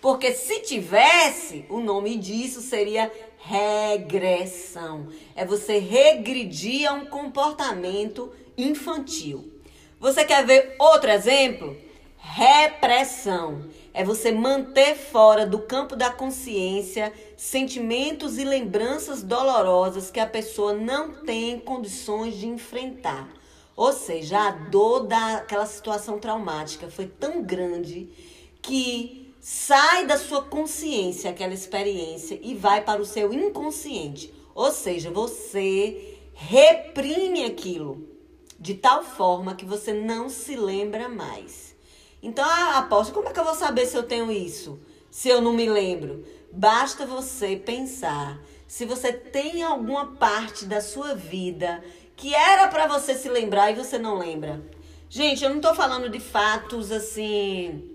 Porque se tivesse, o nome disso seria regressão. É você regredir a um comportamento infantil. Você quer ver outro exemplo? Repressão. É você manter fora do campo da consciência sentimentos e lembranças dolorosas que a pessoa não tem condições de enfrentar. Ou seja, a dor daquela situação traumática foi tão grande que sai da sua consciência aquela experiência e vai para o seu inconsciente. Ou seja, você reprime aquilo de tal forma que você não se lembra mais. Então, ah, aposto, como é que eu vou saber se eu tenho isso? Se eu não me lembro? Basta você pensar se você tem alguma parte da sua vida que era para você se lembrar e você não lembra. Gente, eu não tô falando de fatos assim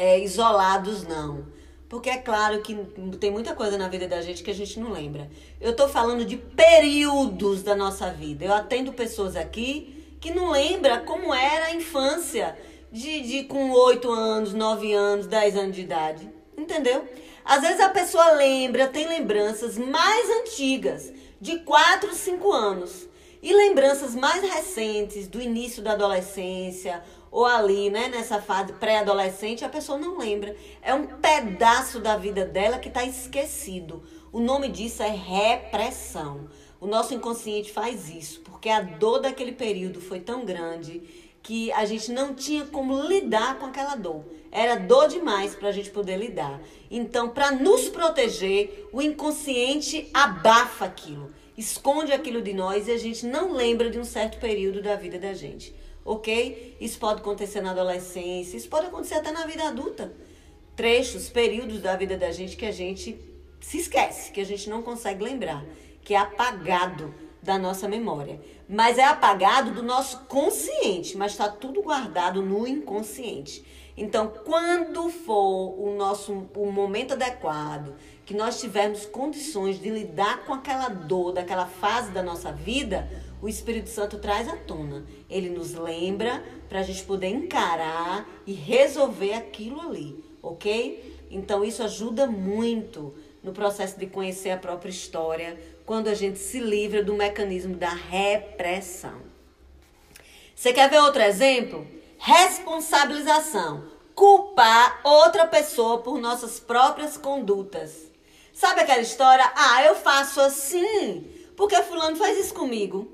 é, isolados, não. Porque é claro que tem muita coisa na vida da gente que a gente não lembra. Eu tô falando de períodos da nossa vida. Eu atendo pessoas aqui que não lembra como era a infância de, de com 8 anos, 9 anos, 10 anos de idade. Entendeu? Às vezes a pessoa lembra, tem lembranças mais antigas, de 4, 5 anos. E lembranças mais recentes, do início da adolescência ou ali, né, nessa fase pré-adolescente, a pessoa não lembra. É um pedaço da vida dela que está esquecido. O nome disso é repressão. O nosso inconsciente faz isso, porque a dor daquele período foi tão grande que a gente não tinha como lidar com aquela dor. Era dor demais para a gente poder lidar. Então, para nos proteger, o inconsciente abafa aquilo, esconde aquilo de nós e a gente não lembra de um certo período da vida da gente ok? Isso pode acontecer na adolescência, isso pode acontecer até na vida adulta. Trechos, períodos da vida da gente que a gente se esquece, que a gente não consegue lembrar, que é apagado da nossa memória. Mas é apagado do nosso consciente, mas está tudo guardado no inconsciente. Então, quando for o nosso o momento adequado, que nós tivermos condições de lidar com aquela dor daquela fase da nossa vida, o Espírito Santo traz à tona. Ele nos lembra para a gente poder encarar e resolver aquilo ali, ok? Então isso ajuda muito no processo de conhecer a própria história, quando a gente se livra do mecanismo da repressão. Você quer ver outro exemplo? Responsabilização. Culpar outra pessoa por nossas próprias condutas. Sabe aquela história? Ah, eu faço assim porque fulano faz isso comigo.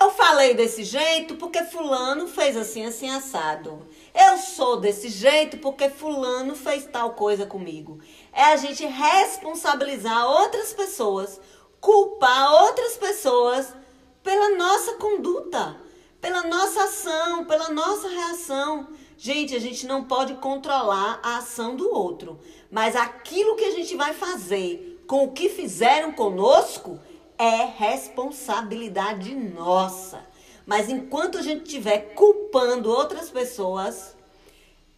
Eu falei desse jeito porque fulano fez assim, assim, assado. Eu sou desse jeito porque fulano fez tal coisa comigo. É a gente responsabilizar outras pessoas, culpar outras pessoas pela nossa conduta, pela nossa ação, pela nossa reação. Gente, a gente não pode controlar a ação do outro, mas aquilo que a gente vai fazer com o que fizeram conosco é responsabilidade nossa. Mas enquanto a gente estiver culpando outras pessoas,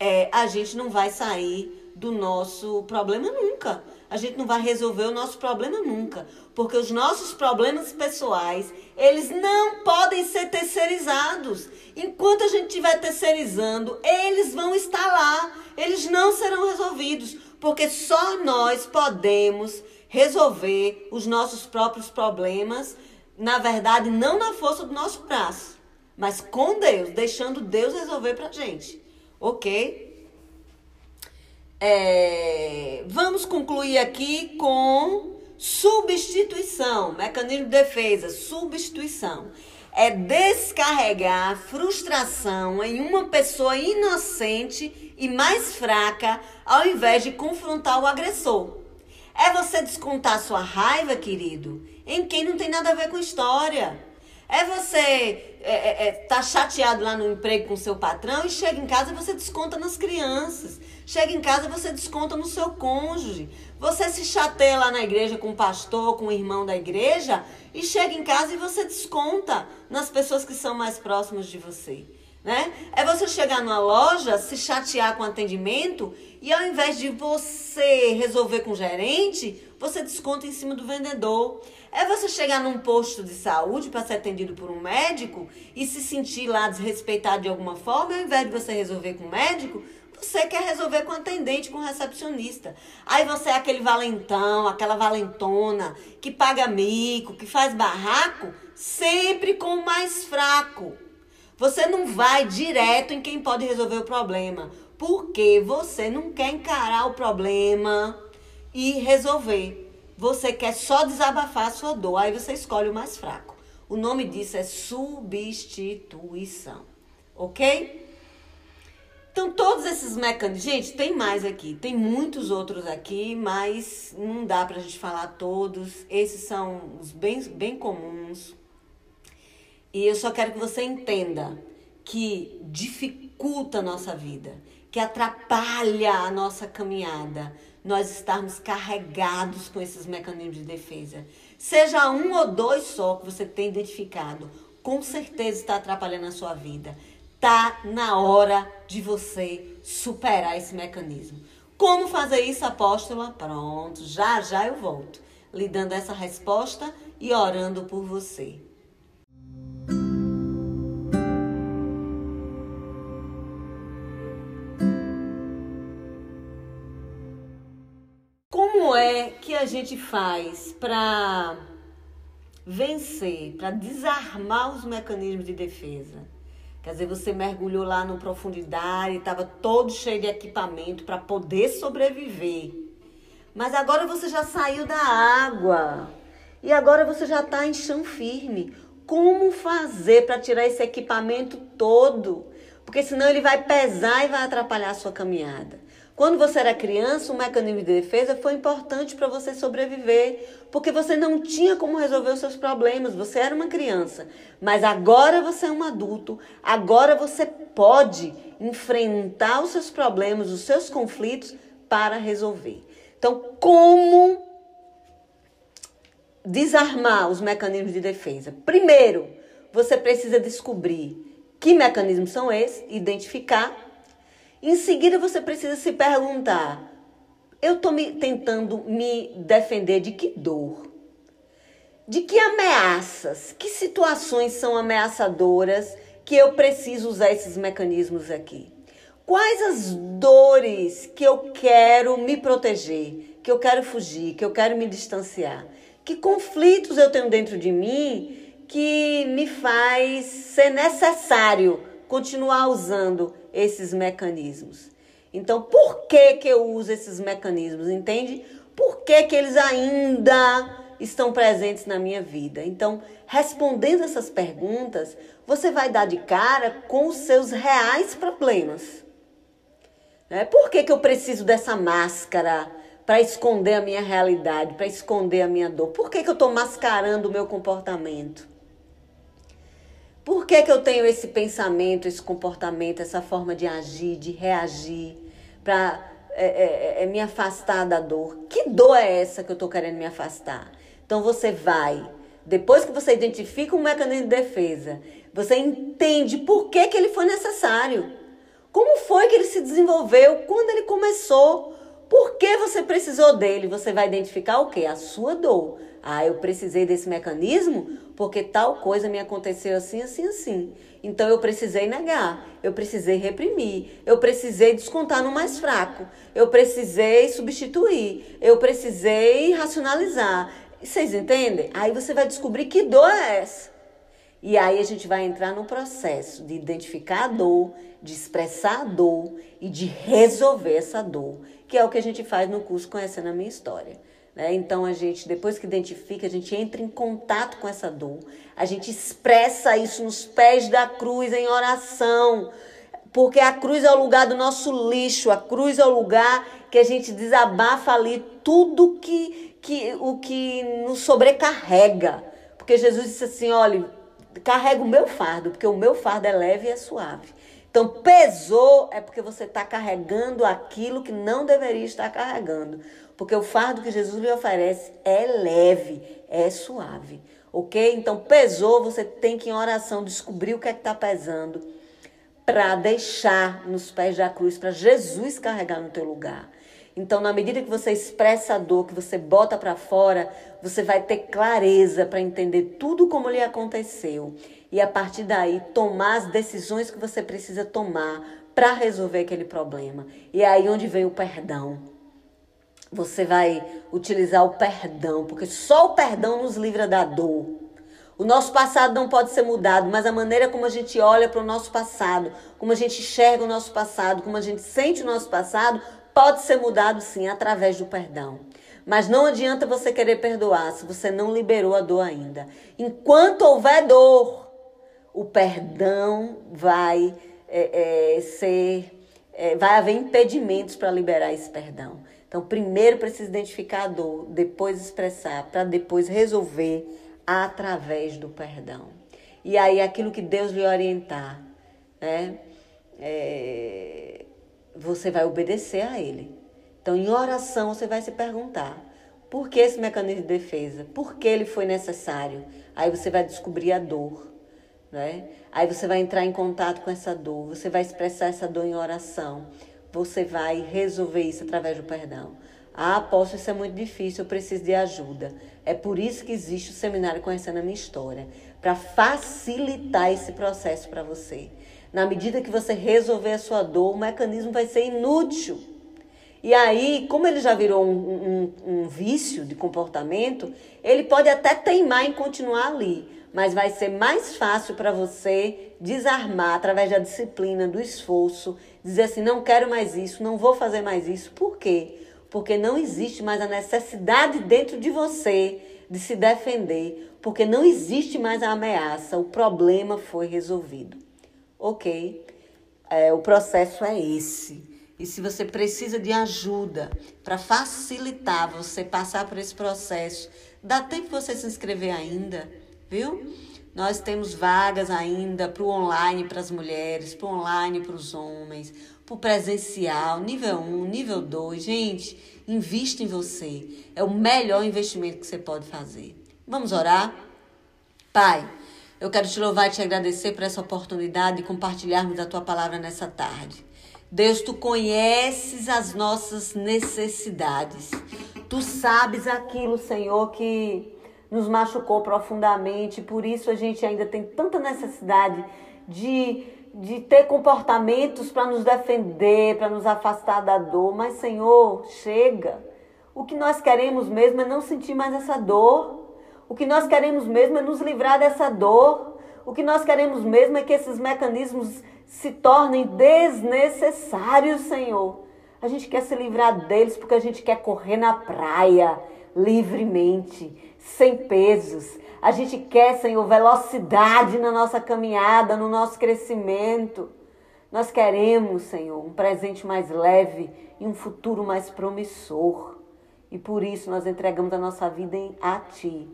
é, a gente não vai sair do nosso problema nunca. A gente não vai resolver o nosso problema nunca. Porque os nossos problemas pessoais, eles não podem ser terceirizados. Enquanto a gente estiver terceirizando, eles vão estar lá. Eles não serão resolvidos. Porque só nós podemos resolver os nossos próprios problemas, na verdade, não na força do nosso braço, mas com Deus, deixando Deus resolver pra gente, ok? É, vamos concluir aqui com Substituição, mecanismo de defesa, substituição. É descarregar frustração em uma pessoa inocente e mais fraca, ao invés de confrontar o agressor. É você descontar sua raiva, querido, em quem não tem nada a ver com história. É você é, é, é, tá chateado lá no emprego com seu patrão e chega em casa e você desconta nas crianças. Chega em casa e você desconta no seu cônjuge. Você se chateia lá na igreja com o pastor, com o irmão da igreja e chega em casa e você desconta nas pessoas que são mais próximas de você. Né? É você chegar numa loja, se chatear com o atendimento e ao invés de você resolver com o gerente, você desconta em cima do vendedor. É você chegar num posto de saúde para ser atendido por um médico e se sentir lá desrespeitado de alguma forma, ao invés de você resolver com o médico, você quer resolver com o atendente, com o recepcionista. Aí você é aquele valentão, aquela valentona que paga mico, que faz barraco, sempre com o mais fraco. Você não vai direto em quem pode resolver o problema, porque você não quer encarar o problema e resolver. Você quer só desabafar a sua dor, aí você escolhe o mais fraco. O nome disso é substituição, ok? Então, todos esses mecanismos. Gente, tem mais aqui, tem muitos outros aqui, mas não dá pra gente falar todos. Esses são os bem, bem comuns. E eu só quero que você entenda que dificulta a nossa vida, que atrapalha a nossa caminhada, nós estarmos carregados com esses mecanismos de defesa. Seja um ou dois só que você tem identificado, com certeza está atrapalhando a sua vida. Tá na hora de você superar esse mecanismo. Como fazer isso, apóstola? Pronto, já já eu volto, lhe dando essa resposta e orando por você. Gente faz para vencer, para desarmar os mecanismos de defesa? Quer dizer, você mergulhou lá no profundidade, estava todo cheio de equipamento para poder sobreviver. Mas agora você já saiu da água. E agora você já está em chão firme. Como fazer para tirar esse equipamento todo? Porque senão ele vai pesar e vai atrapalhar a sua caminhada. Quando você era criança, o mecanismo de defesa foi importante para você sobreviver, porque você não tinha como resolver os seus problemas, você era uma criança. Mas agora você é um adulto, agora você pode enfrentar os seus problemas, os seus conflitos para resolver. Então, como desarmar os mecanismos de defesa? Primeiro, você precisa descobrir que mecanismos são esses, identificar em seguida, você precisa se perguntar: eu estou me, tentando me defender de que dor? De que ameaças? Que situações são ameaçadoras que eu preciso usar esses mecanismos aqui? Quais as dores que eu quero me proteger, que eu quero fugir, que eu quero me distanciar? Que conflitos eu tenho dentro de mim que me faz ser necessário continuar usando esses mecanismos. Então, por que, que eu uso esses mecanismos? Entende? Por que, que eles ainda estão presentes na minha vida? Então, respondendo essas perguntas, você vai dar de cara com os seus reais problemas. Né? Por que, que eu preciso dessa máscara para esconder a minha realidade, para esconder a minha dor? Por que, que eu estou mascarando o meu comportamento? Por que, que eu tenho esse pensamento, esse comportamento, essa forma de agir, de reagir, para é, é, é, me afastar da dor? Que dor é essa que eu estou querendo me afastar? Então você vai, depois que você identifica um mecanismo de defesa, você entende por que, que ele foi necessário. Como foi que ele se desenvolveu? Quando ele começou? Por que você precisou dele? Você vai identificar o que? A sua dor. Ah, eu precisei desse mecanismo porque tal coisa me aconteceu assim, assim, assim. Então eu precisei negar, eu precisei reprimir, eu precisei descontar no mais fraco, eu precisei substituir, eu precisei racionalizar. Vocês entendem? Aí você vai descobrir que dor é essa. E aí a gente vai entrar no processo de identificar a dor, de expressar a dor e de resolver essa dor, que é o que a gente faz no curso Conhecendo a Minha História. Né? Então a gente, depois que identifica, a gente entra em contato com essa dor, a gente expressa isso nos pés da cruz em oração, porque a cruz é o lugar do nosso lixo, a cruz é o lugar que a gente desabafa ali tudo que, que o que nos sobrecarrega. Porque Jesus disse assim: olha, carrega o meu fardo, porque o meu fardo é leve e é suave. Então, pesou é porque você está carregando aquilo que não deveria estar carregando. Porque o fardo que Jesus lhe oferece é leve, é suave. Ok? Então, pesou, você tem que, em oração, descobrir o que é que está pesando para deixar nos pés da cruz, para Jesus carregar no teu lugar. Então, na medida que você expressa a dor, que você bota para fora, você vai ter clareza para entender tudo como lhe aconteceu e a partir daí tomar as decisões que você precisa tomar para resolver aquele problema. E é aí onde vem o perdão. Você vai utilizar o perdão, porque só o perdão nos livra da dor. O nosso passado não pode ser mudado, mas a maneira como a gente olha para o nosso passado, como a gente enxerga o nosso passado, como a gente sente o nosso passado, pode ser mudado sim através do perdão. Mas não adianta você querer perdoar se você não liberou a dor ainda. Enquanto houver dor, o perdão vai é, é, ser. É, vai haver impedimentos para liberar esse perdão. Então, primeiro precisa identificar a dor, depois expressar, para depois resolver através do perdão. E aí, aquilo que Deus lhe orientar, né? É, você vai obedecer a Ele. Então, em oração, você vai se perguntar: por que esse mecanismo de defesa? Por que ele foi necessário? Aí você vai descobrir a dor. Né? Aí você vai entrar em contato com essa dor, você vai expressar essa dor em oração, você vai resolver isso através do perdão. Ah, posso, isso é muito difícil, eu preciso de ajuda. É por isso que existe o seminário Conhecendo a Minha História para facilitar esse processo para você. Na medida que você resolver a sua dor, o mecanismo vai ser inútil. E aí, como ele já virou um, um, um vício de comportamento, ele pode até teimar em continuar ali mas vai ser mais fácil para você desarmar através da disciplina, do esforço, dizer assim: não quero mais isso, não vou fazer mais isso. Por quê? Porque não existe mais a necessidade dentro de você de se defender, porque não existe mais a ameaça, o problema foi resolvido. Ok? É, o processo é esse. E se você precisa de ajuda para facilitar você passar por esse processo, dá tempo você se inscrever ainda viu? Nós temos vagas ainda para o online para as mulheres, para o online para os homens, para o presencial, nível 1, nível 2. Gente, invista em você. É o melhor investimento que você pode fazer. Vamos orar? Pai, eu quero te louvar e te agradecer por essa oportunidade de compartilharmos a tua palavra nessa tarde. Deus, tu conheces as nossas necessidades. Tu sabes aquilo, Senhor, que nos machucou profundamente, por isso a gente ainda tem tanta necessidade de, de ter comportamentos para nos defender, para nos afastar da dor. Mas, Senhor, chega. O que nós queremos mesmo é não sentir mais essa dor. O que nós queremos mesmo é nos livrar dessa dor. O que nós queremos mesmo é que esses mecanismos se tornem desnecessários, Senhor. A gente quer se livrar deles porque a gente quer correr na praia livremente sem pesos. A gente quer, Senhor, velocidade na nossa caminhada, no nosso crescimento. Nós queremos, Senhor, um presente mais leve e um futuro mais promissor. E por isso nós entregamos a nossa vida a Ti,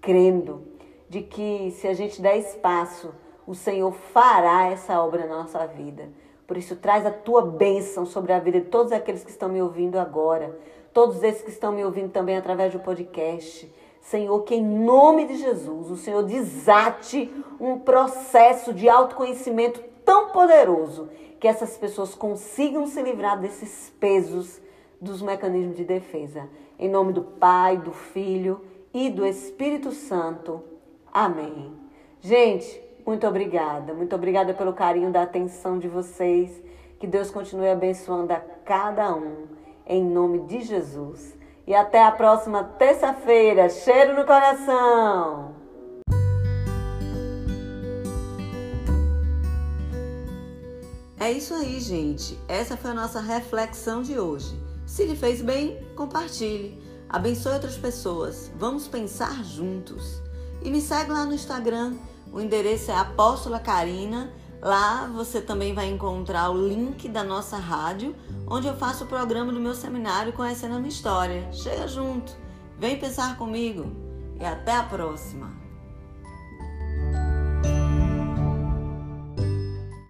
crendo de que se a gente der espaço, o Senhor fará essa obra na nossa vida. Por isso, traz a tua bênção sobre a vida de todos aqueles que estão me ouvindo agora, todos esses que estão me ouvindo também através do podcast. Senhor, que em nome de Jesus o Senhor desate um processo de autoconhecimento tão poderoso que essas pessoas consigam se livrar desses pesos dos mecanismos de defesa. Em nome do Pai, do Filho e do Espírito Santo. Amém. Gente, muito obrigada. Muito obrigada pelo carinho da atenção de vocês. Que Deus continue abençoando a cada um. Em nome de Jesus. E até a próxima terça-feira. Cheiro no coração! É isso aí, gente. Essa foi a nossa reflexão de hoje. Se lhe fez bem, compartilhe. Abençoe outras pessoas. Vamos pensar juntos. E me segue lá no Instagram. O endereço é Apóstola Karina. Lá você também vai encontrar o link da nossa rádio, onde eu faço o programa do meu seminário Conhecendo a Minha História. Chega junto, vem pensar comigo e até a próxima!